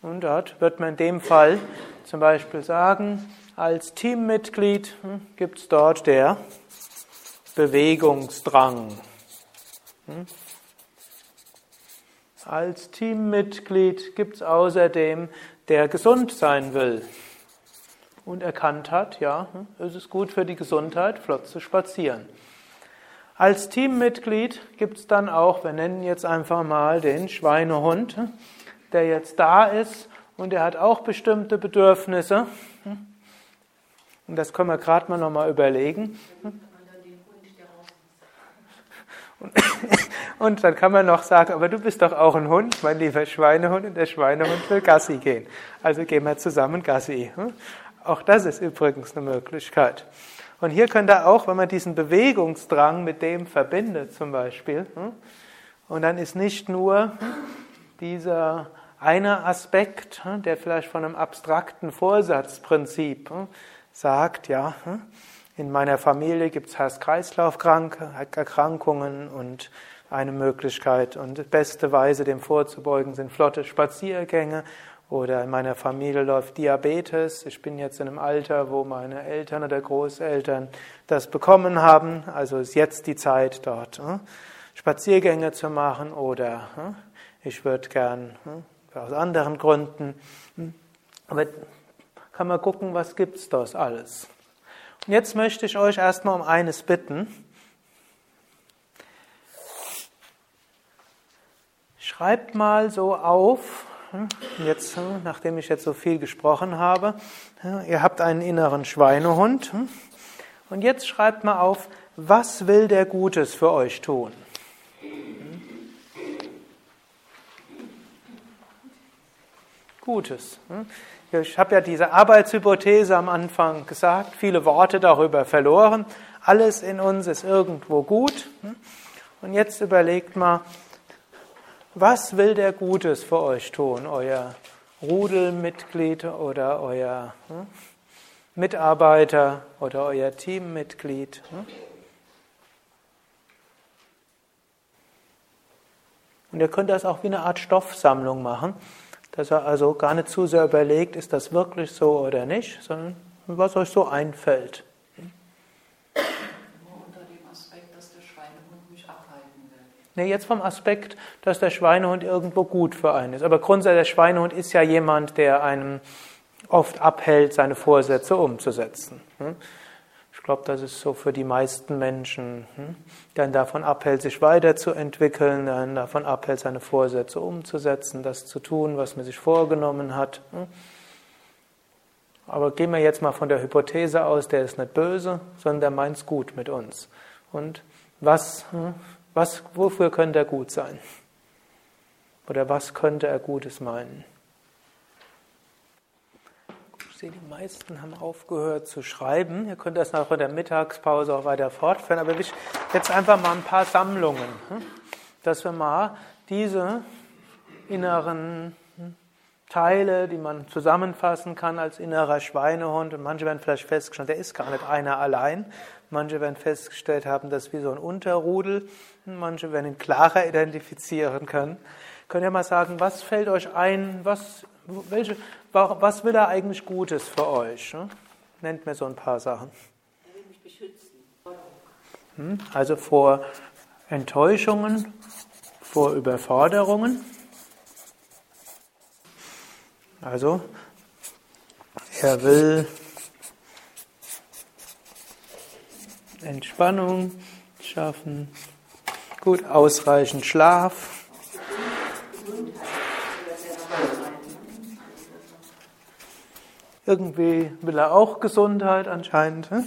[SPEAKER 2] Und dort wird man in dem Fall zum Beispiel sagen, als Teammitglied gibt es dort der Bewegungsdrang. Als Teammitglied gibt es außerdem, der gesund sein will und erkannt hat, ja, es ist gut für die Gesundheit, flott zu spazieren. Als Teammitglied gibt es dann auch, wir nennen jetzt einfach mal den Schweinehund, der jetzt da ist und der hat auch bestimmte Bedürfnisse. Und das können wir gerade mal nochmal überlegen. Und dann kann man noch sagen, aber du bist doch auch ein Hund, mein lieber Schweinehund, und der Schweinehund will Gassi gehen. Also gehen wir zusammen Gassi. Hm? Auch das ist übrigens eine Möglichkeit. Und hier könnt ihr auch, wenn man diesen Bewegungsdrang mit dem verbindet zum Beispiel, hm? und dann ist nicht nur dieser eine Aspekt, hm, der vielleicht von einem abstrakten Vorsatzprinzip sagt, ja, hm, in meiner Familie gibt es Herz-Kreislauf-Erkrankungen und eine Möglichkeit und beste Weise, dem vorzubeugen, sind flotte Spaziergänge oder in meiner Familie läuft Diabetes. Ich bin jetzt in einem Alter, wo meine Eltern oder Großeltern das bekommen haben. Also ist jetzt die Zeit, dort hm, Spaziergänge zu machen oder hm, ich würde gern aus anderen Gründen. Aber kann man gucken, was gibt's das alles. Und jetzt möchte ich euch erstmal um eines bitten. Schreibt mal so auf, jetzt, nachdem ich jetzt so viel gesprochen habe, ihr habt einen inneren Schweinehund. Und jetzt schreibt mal auf, was will der Gutes für euch tun? Gutes. Ich habe ja diese Arbeitshypothese am Anfang gesagt, viele Worte darüber verloren. Alles in uns ist irgendwo gut. Und jetzt überlegt mal, was will der Gutes für euch tun? Euer Rudelmitglied oder euer hm, Mitarbeiter oder euer Teammitglied? Hm? Und ihr könnt das auch wie eine Art Stoffsammlung machen dass er also gar nicht zu sehr überlegt, ist das wirklich so oder nicht, sondern was euch so einfällt. Nur unter dem Aspekt, dass der Schweinehund mich abhalten will. Nee, jetzt vom Aspekt, dass der Schweinehund irgendwo gut für einen ist. Aber grundsätzlich, der Schweinehund ist ja jemand, der einem oft abhält, seine Vorsätze umzusetzen. Hm? Ich glaube, das ist so für die meisten Menschen, hm? der davon abhält, sich weiterzuentwickeln, der davon abhält, seine Vorsätze umzusetzen, das zu tun, was man sich vorgenommen hat. Hm? Aber gehen wir jetzt mal von der Hypothese aus, der ist nicht böse, sondern der meint es gut mit uns. Und was? Was, wofür könnte er gut sein? Oder was könnte er Gutes meinen? sehe, die meisten haben aufgehört zu schreiben. Ihr könnt das nach der Mittagspause auch weiter fortführen. Aber jetzt einfach mal ein paar Sammlungen, hm? dass wir mal diese inneren Teile, die man zusammenfassen kann als innerer Schweinehund. Und manche werden vielleicht festgestellt, der ist gar nicht einer allein. Manche werden festgestellt haben, das ist wie so ein Unterrudel. Manche werden ihn klarer identifizieren können. Könnt ihr mal sagen, was fällt euch ein, was welche, was will er eigentlich Gutes für euch? Ne? Nennt mir so ein paar Sachen. Er will mich beschützen. Hm? Also vor Enttäuschungen, vor Überforderungen. Also, er will Entspannung schaffen, gut ausreichend Schlaf. Irgendwie will er auch Gesundheit anscheinend. Hm?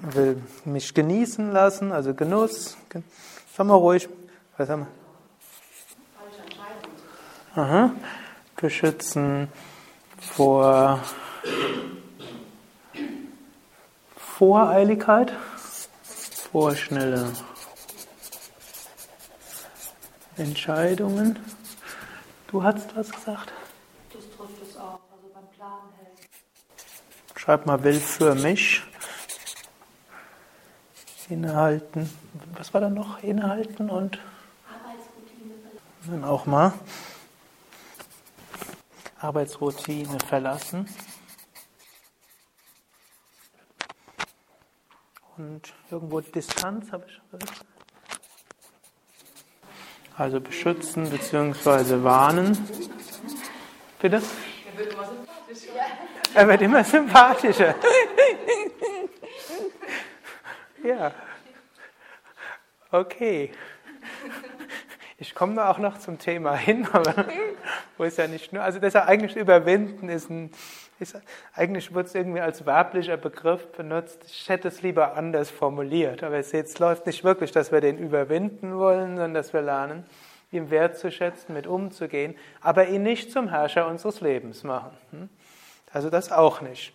[SPEAKER 2] Will mich genießen lassen, also Genuss. Sag mal ruhig. Was haben wir? Aha. Beschützen vor Voreiligkeit, vorschnelle Entscheidungen. Du hast was gesagt? Schreib mal will für mich. Innehalten. Was war da noch? Innehalten und dann auch mal Arbeitsroutine verlassen. Und irgendwo Distanz habe ich. Also beschützen bzw. warnen. Bitte? Er wird immer sympathischer. Er wird immer sympathischer. (laughs) ja. Okay. Ich komme auch noch zum Thema hin, aber wo ist ja nicht nur, also das eigentlich überwinden ist ein, ist, eigentlich wird es irgendwie als werblicher Begriff benutzt. Ich hätte es lieber anders formuliert, aber es jetzt läuft nicht wirklich, dass wir den überwinden wollen, sondern dass wir lernen, ihm wertzuschätzen, mit umzugehen, aber ihn nicht zum Herrscher unseres Lebens machen. Hm? Also das auch nicht.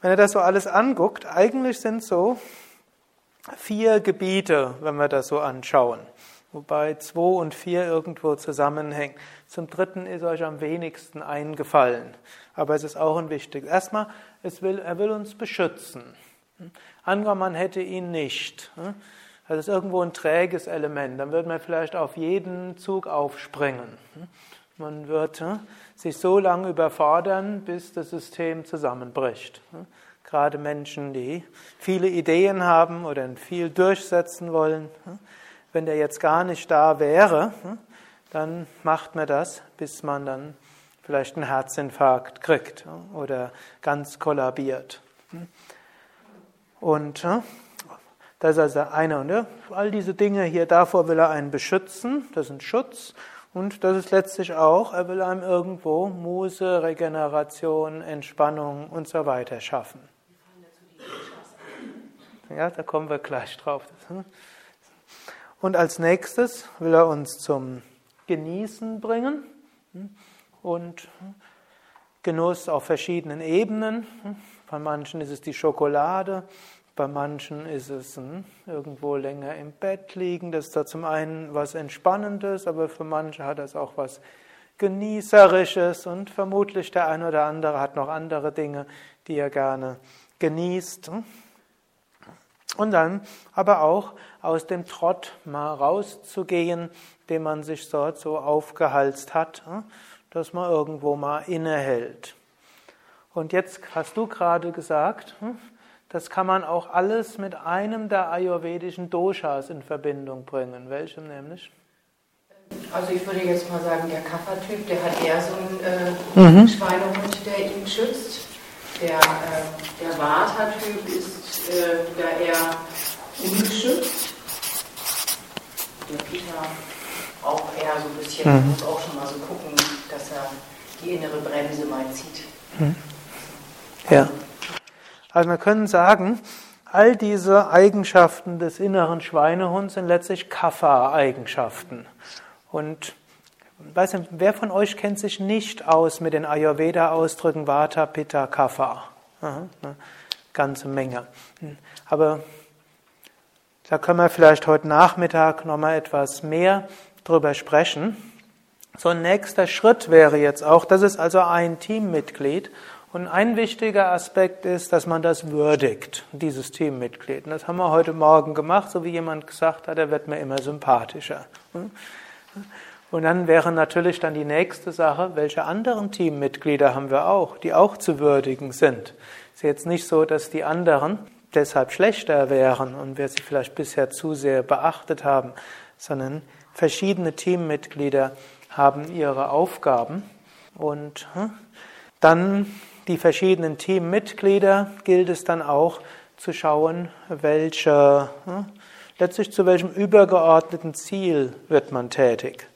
[SPEAKER 2] Wenn ihr das so alles anguckt, eigentlich sind so vier Gebiete, wenn wir das so anschauen, wobei zwei und vier irgendwo zusammenhängen. Zum dritten ist euch am wenigsten eingefallen, aber es ist auch ein wichtiges. Erstmal, will, er will uns beschützen. Angenommen, man hätte ihn nicht. Das ist irgendwo ein träges Element. Dann würde man vielleicht auf jeden Zug aufspringen. Man wird sich so lange überfordern, bis das System zusammenbricht. Gerade Menschen, die viele Ideen haben oder viel durchsetzen wollen. Wenn der jetzt gar nicht da wäre, dann macht man das, bis man dann vielleicht einen Herzinfarkt kriegt oder ganz kollabiert. Und das ist also eine. Und ja, all diese Dinge hier, davor will er einen beschützen. Das ist ein Schutz. Und das ist letztlich auch, er will einem irgendwo Muße, Regeneration, Entspannung und so weiter schaffen. Ja, da kommen wir gleich drauf. Und als nächstes will er uns zum Genießen bringen. Und Genuss auf verschiedenen Ebenen. Bei manchen ist es die Schokolade, bei manchen ist es hm, irgendwo länger im Bett liegen. Das ist da zum einen was Entspannendes, aber für manche hat das auch was Genießerisches und vermutlich der eine oder andere hat noch andere Dinge, die er gerne genießt. Und dann aber auch aus dem Trott mal rauszugehen, den man sich dort so aufgehalst hat, dass man irgendwo mal innehält. Und jetzt hast du gerade gesagt, das kann man auch alles mit einem der ayurvedischen Doshas in Verbindung bringen. Welchem nämlich?
[SPEAKER 3] Also ich würde jetzt mal sagen, der Kapha-Typ, der hat eher so einen äh, mhm. Schweinehund, der ihn schützt. Der, äh, der Vata-Typ ist äh, da eher ungeschützt. Der Peter auch eher so ein bisschen, mhm. muss auch schon mal so gucken, dass er die innere Bremse mal zieht. Mhm.
[SPEAKER 2] Ja. Also wir können sagen, all diese Eigenschaften des inneren Schweinehunds sind letztlich Kapha-Eigenschaften. Und weiß nicht, wer von euch kennt sich nicht aus mit den Ayurveda-Ausdrücken Vata, Pitta, Kapha? Aha, eine ganze Menge. Aber da können wir vielleicht heute Nachmittag nochmal etwas mehr drüber sprechen. So ein nächster Schritt wäre jetzt auch, das ist also ein Teammitglied und ein wichtiger Aspekt ist, dass man das würdigt, dieses Teammitglied. Und das haben wir heute Morgen gemacht, so wie jemand gesagt hat, er wird mir immer sympathischer. Und dann wäre natürlich dann die nächste Sache, welche anderen Teammitglieder haben wir auch, die auch zu würdigen sind. Es ist jetzt nicht so, dass die anderen deshalb schlechter wären und wir sie vielleicht bisher zu sehr beachtet haben, sondern verschiedene Teammitglieder haben ihre Aufgaben und hm, dann die verschiedenen Teammitglieder gilt es dann auch zu schauen, welche, hm, letztlich zu welchem übergeordneten Ziel wird man tätig.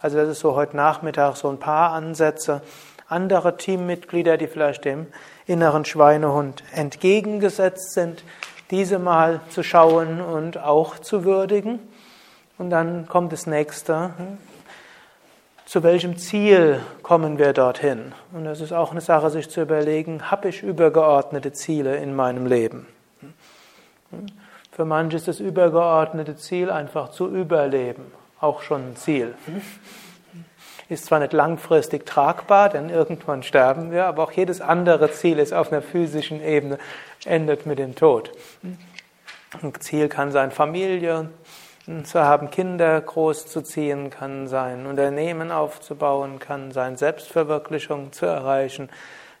[SPEAKER 2] Also das ist so heute Nachmittag so ein paar Ansätze. Andere Teammitglieder, die vielleicht dem inneren Schweinehund entgegengesetzt sind, diese mal zu schauen und auch zu würdigen. Und dann kommt das nächste, hm, zu welchem Ziel kommen wir dorthin? Und das ist auch eine Sache, sich zu überlegen, habe ich übergeordnete Ziele in meinem Leben? Für manche ist das übergeordnete Ziel einfach zu überleben, auch schon ein Ziel. Ist zwar nicht langfristig tragbar, denn irgendwann sterben wir, aber auch jedes andere Ziel ist auf einer physischen Ebene, endet mit dem Tod. Ein Ziel kann sein Familie, zu haben, Kinder großzuziehen, kann sein Unternehmen aufzubauen, kann sein Selbstverwirklichung zu erreichen,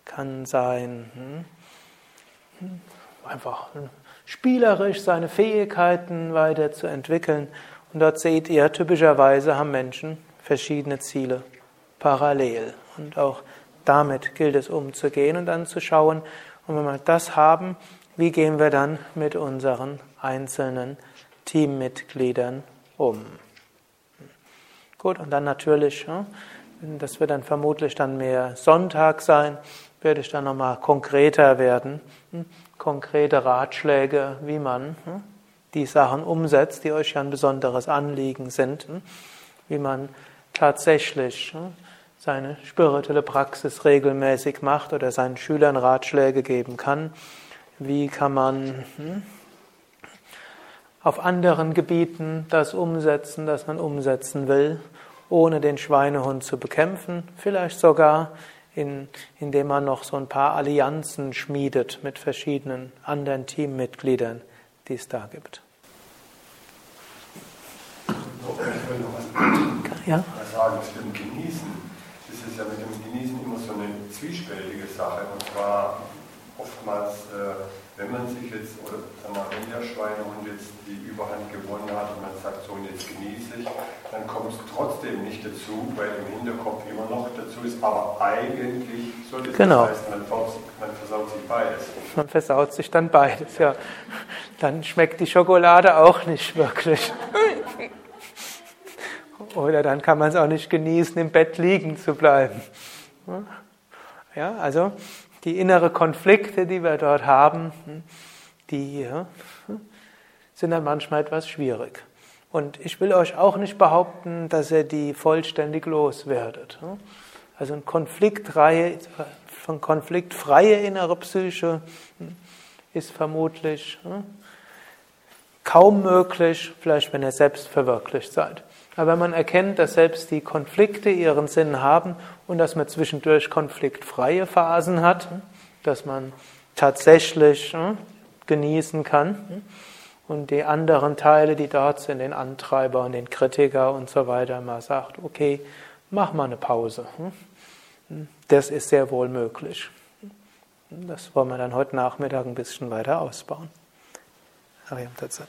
[SPEAKER 2] kann sein hm, einfach spielerisch seine Fähigkeiten weiterzuentwickeln. Und dort seht ihr, typischerweise haben Menschen verschiedene Ziele parallel. Und auch damit gilt es umzugehen und dann zu schauen, und wenn wir das haben, wie gehen wir dann mit unseren einzelnen Teammitgliedern um. Gut, und dann natürlich, das wird dann vermutlich dann mehr Sonntag sein, werde ich dann nochmal konkreter werden, hm, konkrete Ratschläge, wie man hm, die Sachen umsetzt, die euch ja ein besonderes Anliegen sind, hm, wie man tatsächlich seine spirituelle Praxis regelmäßig macht oder seinen Schülern Ratschläge geben kann. Wie kann man auf anderen Gebieten das umsetzen, das man umsetzen will, ohne den Schweinehund zu bekämpfen, vielleicht sogar in, indem man noch so ein paar Allianzen schmiedet mit verschiedenen anderen Teammitgliedern, die es da gibt.
[SPEAKER 4] Ja? sagen zu dem Genießen. Das ist ja mit dem Genießen immer so eine zwiespältige Sache. Und zwar oftmals, äh, wenn man sich jetzt, oder sagen wir, wenn der Schweinehund jetzt die Überhand gewonnen hat und man sagt, so und jetzt genieße ich, dann kommt es trotzdem nicht dazu, weil im Hinterkopf immer noch dazu ist, aber eigentlich so das,
[SPEAKER 2] genau.
[SPEAKER 4] das heißt, man, man versaut sich beides.
[SPEAKER 2] Man versaut sich dann beides, ja. Dann schmeckt die Schokolade auch nicht wirklich. Oder dann kann man es auch nicht genießen, im Bett liegen zu bleiben. Ja, also die innere Konflikte, die wir dort haben, die ja, sind dann manchmal etwas schwierig. Und ich will euch auch nicht behaupten, dass ihr die vollständig loswerdet. Also eine konfliktfreie, von konfliktfreie innere Psyche ist vermutlich kaum möglich, vielleicht wenn ihr selbst verwirklicht seid. Aber wenn man erkennt, dass selbst die Konflikte ihren Sinn haben und dass man zwischendurch konfliktfreie Phasen hat, dass man tatsächlich hm, genießen kann und die anderen Teile, die dort sind, den Antreiber und den Kritiker und so weiter, mal sagt, okay, mach mal eine Pause. Hm. Das ist sehr wohl möglich. Das wollen wir dann heute Nachmittag ein bisschen weiter ausbauen. Ariam Tatsat.